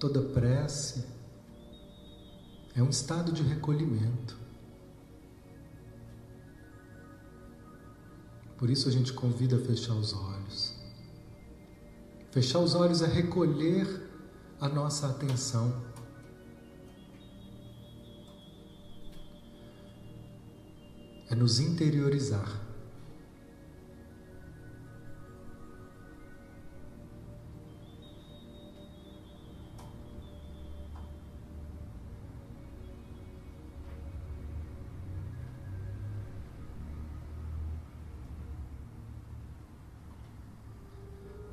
toda prece é um estado de recolhimento. Por isso a gente convida a fechar os olhos. Fechar os olhos é recolher a nossa atenção. É nos interiorizar.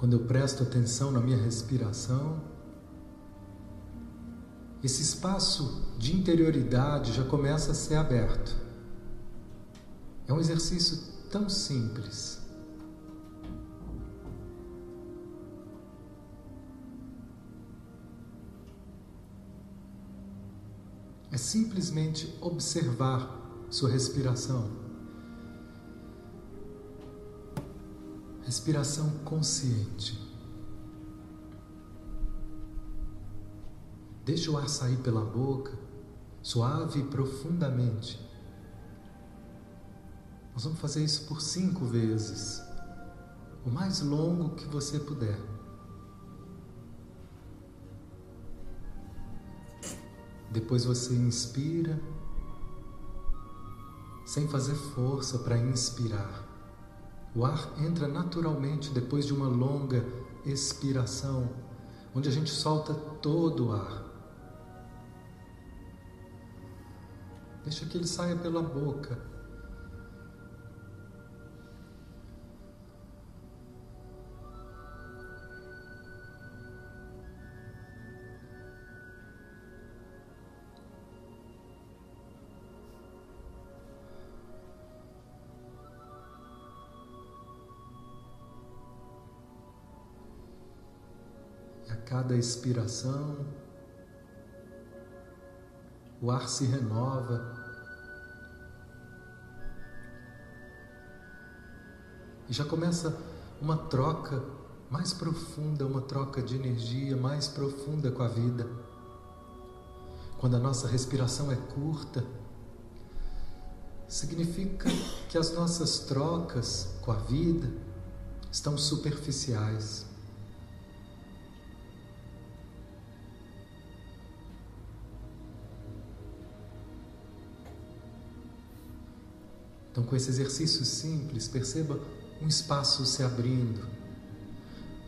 Quando eu presto atenção na minha respiração, esse espaço de interioridade já começa a ser aberto. É um exercício tão simples. É simplesmente observar sua respiração. Respiração consciente. Deixe o ar sair pela boca, suave e profundamente. Nós vamos fazer isso por cinco vezes, o mais longo que você puder. Depois você inspira, sem fazer força para inspirar. O ar entra naturalmente depois de uma longa expiração, onde a gente solta todo o ar. Deixa que ele saia pela boca cada expiração, o ar se renova. E já começa uma troca mais profunda, uma troca de energia mais profunda com a vida. Quando a nossa respiração é curta, significa que as nossas trocas com a vida estão superficiais. Então, com esse exercício simples, perceba um espaço se abrindo,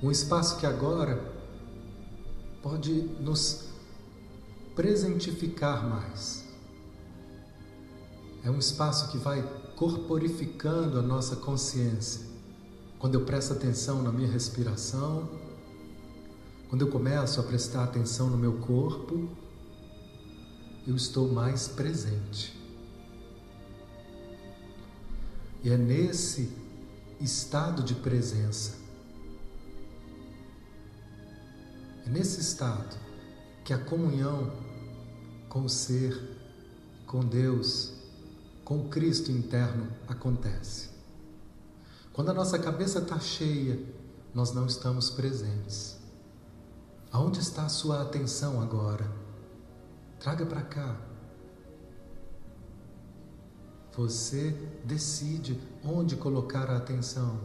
um espaço que agora pode nos presentificar mais. É um espaço que vai corporificando a nossa consciência. Quando eu presto atenção na minha respiração, quando eu começo a prestar atenção no meu corpo, eu estou mais presente. E é nesse estado de presença, é nesse estado que a comunhão com o ser, com Deus, com Cristo interno acontece. Quando a nossa cabeça está cheia, nós não estamos presentes. Aonde está a sua atenção agora? Traga para cá. Você decide onde colocar a atenção.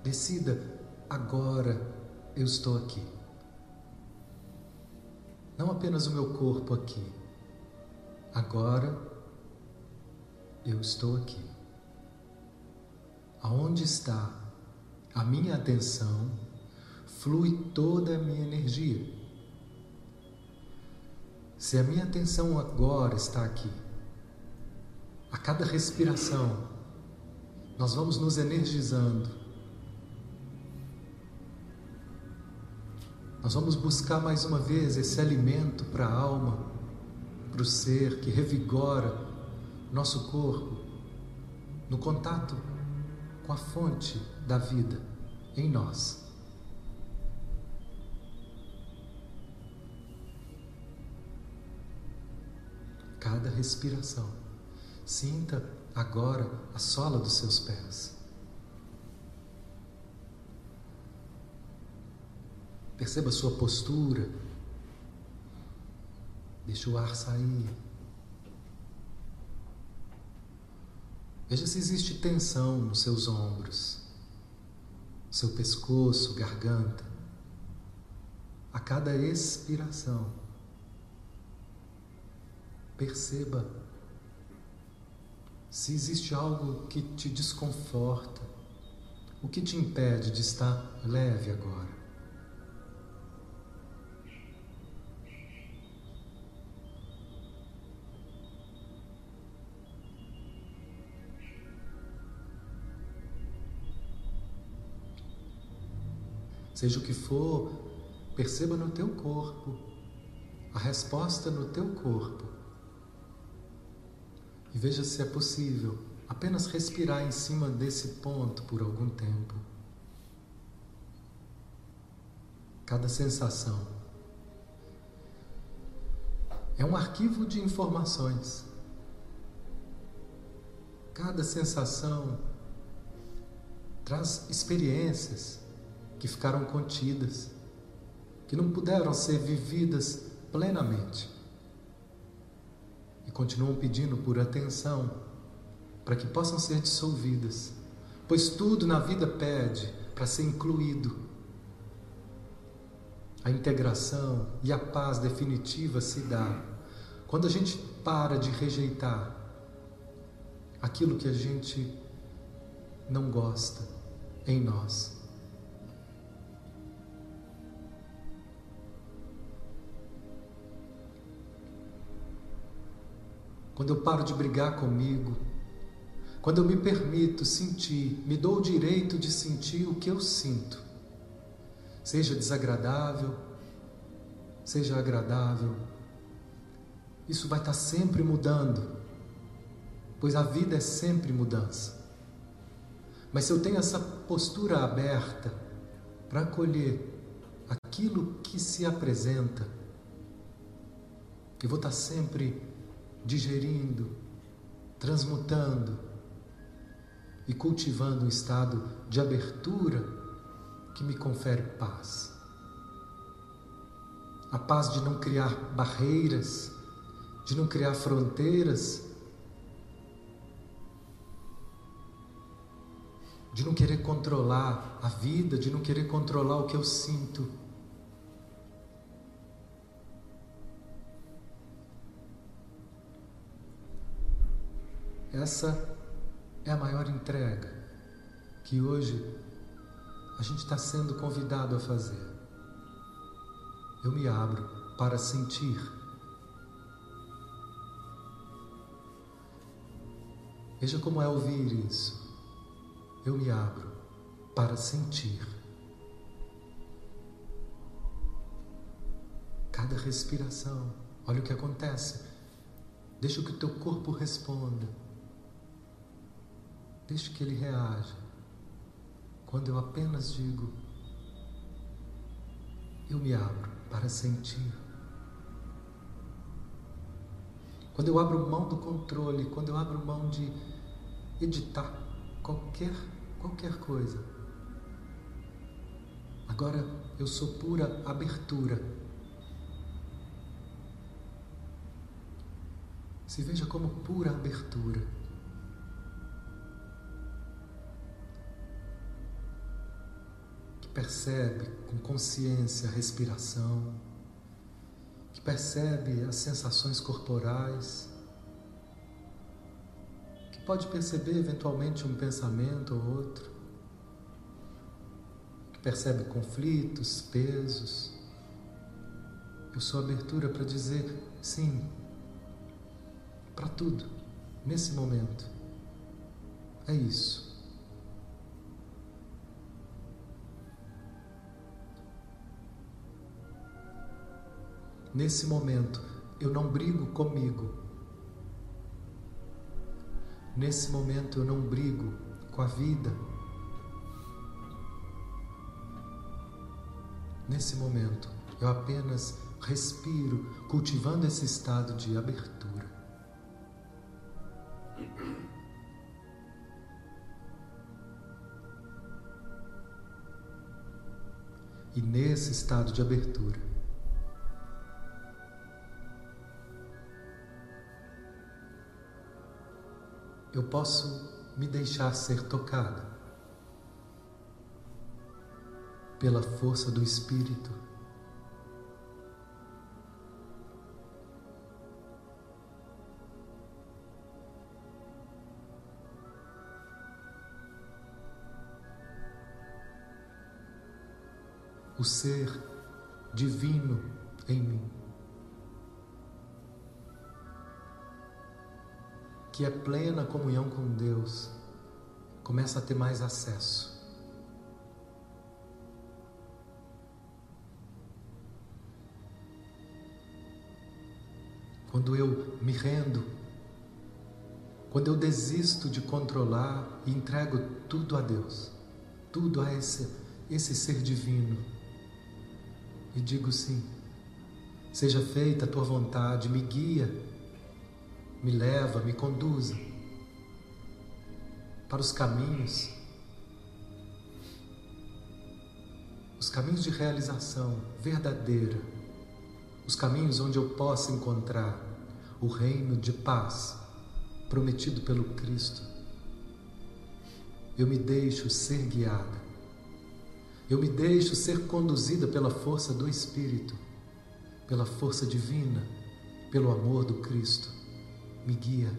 Decida, agora eu estou aqui. Não apenas o meu corpo aqui. Agora eu estou aqui. Aonde está a minha atenção, flui toda a minha energia. Se a minha atenção agora está aqui, a cada respiração, nós vamos nos energizando. Nós vamos buscar mais uma vez esse alimento para a alma, para o ser que revigora nosso corpo no contato com a fonte da vida em nós. Cada respiração. Sinta agora a sola dos seus pés. Perceba a sua postura. Deixe o ar sair. Veja se existe tensão nos seus ombros, seu pescoço, garganta. A cada expiração, perceba se existe algo que te desconforta, o que te impede de estar leve agora. Seja o que for, perceba no teu corpo a resposta no teu corpo. E veja se é possível apenas respirar em cima desse ponto por algum tempo. Cada sensação é um arquivo de informações. Cada sensação traz experiências que ficaram contidas, que não puderam ser vividas plenamente. Continuam pedindo por atenção para que possam ser dissolvidas, pois tudo na vida pede para ser incluído. A integração e a paz definitiva se dá quando a gente para de rejeitar aquilo que a gente não gosta em nós. Quando eu paro de brigar comigo, quando eu me permito sentir, me dou o direito de sentir o que eu sinto, seja desagradável, seja agradável, isso vai estar sempre mudando, pois a vida é sempre mudança. Mas se eu tenho essa postura aberta para acolher aquilo que se apresenta, eu vou estar sempre digerindo, transmutando e cultivando um estado de abertura que me confere paz. A paz de não criar barreiras, de não criar fronteiras, de não querer controlar a vida, de não querer controlar o que eu sinto. Essa é a maior entrega que hoje a gente está sendo convidado a fazer. Eu me abro para sentir. Veja como é ouvir isso. Eu me abro para sentir. Cada respiração, olha o que acontece. Deixa que o teu corpo responda. Deixe que ele reaja. Quando eu apenas digo, eu me abro para sentir. Quando eu abro mão do controle, quando eu abro mão de editar qualquer qualquer coisa. Agora eu sou pura abertura. Se veja como pura abertura. Percebe com consciência a respiração, que percebe as sensações corporais, que pode perceber eventualmente um pensamento ou outro, que percebe conflitos, pesos. Eu sou abertura para dizer sim para tudo nesse momento. É isso. Nesse momento, eu não brigo comigo. Nesse momento, eu não brigo com a vida. Nesse momento, eu apenas respiro, cultivando esse estado de abertura. E nesse estado de abertura, eu posso me deixar ser tocada pela força do Espírito. O ser divino em mim. Que é plena comunhão com Deus, começa a ter mais acesso. Quando eu me rendo, quando eu desisto de controlar e entrego tudo a Deus, tudo a esse, esse ser divino, e digo sim, seja feita a tua vontade, me guia me leva, me conduza para os caminhos, os caminhos de realização verdadeira, os caminhos onde eu possa encontrar o reino de paz prometido pelo Cristo. Eu me deixo ser guiada, eu me deixo ser conduzida pela força do Espírito, pela força divina, pelo amor do Cristo me guia.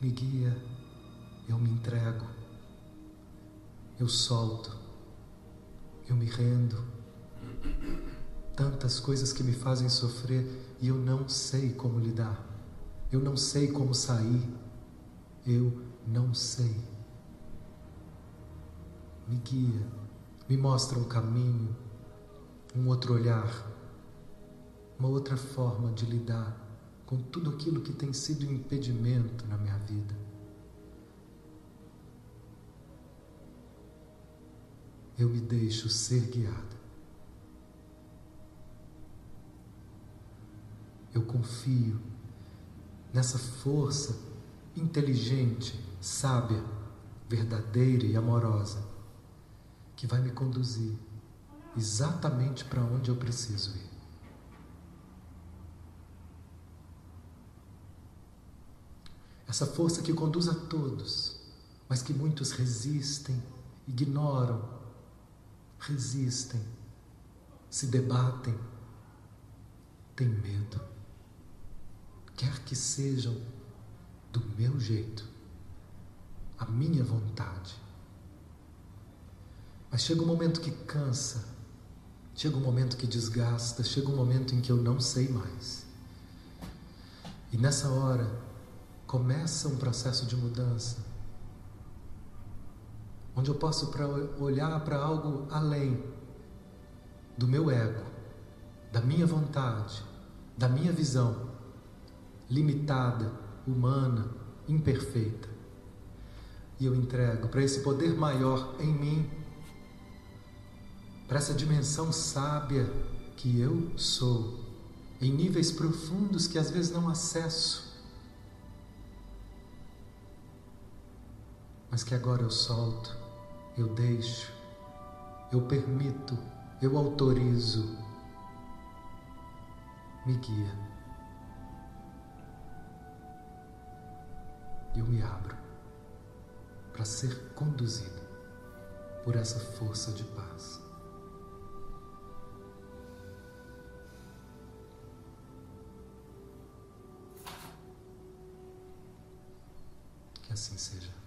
Me guia, eu me entrego, eu solto, eu me rendo. Tantas coisas que me fazem sofrer e eu não sei como lidar, eu não sei como sair, eu não sei. Me guia, me mostra um caminho, um outro olhar uma outra forma de lidar com tudo aquilo que tem sido um impedimento na minha vida. Eu me deixo ser guiada. Eu confio nessa força inteligente, sábia, verdadeira e amorosa que vai me conduzir exatamente para onde eu preciso ir. Essa força que conduz a todos, mas que muitos resistem, ignoram, resistem, se debatem, têm medo. Quer que sejam do meu jeito, a minha vontade. Mas chega um momento que cansa, chega um momento que desgasta, chega um momento em que eu não sei mais. E nessa hora, começa um processo de mudança, onde eu posso pra olhar para algo além do meu ego, da minha vontade, da minha visão limitada, humana, imperfeita. E eu entrego para esse poder maior em mim, para essa dimensão sábia que eu sou, em níveis profundos que às vezes não acesso mas que agora eu solto, eu deixo, eu permito, eu autorizo. Me guia. Eu me abro para ser conduzido por essa força de paz. Que assim seja.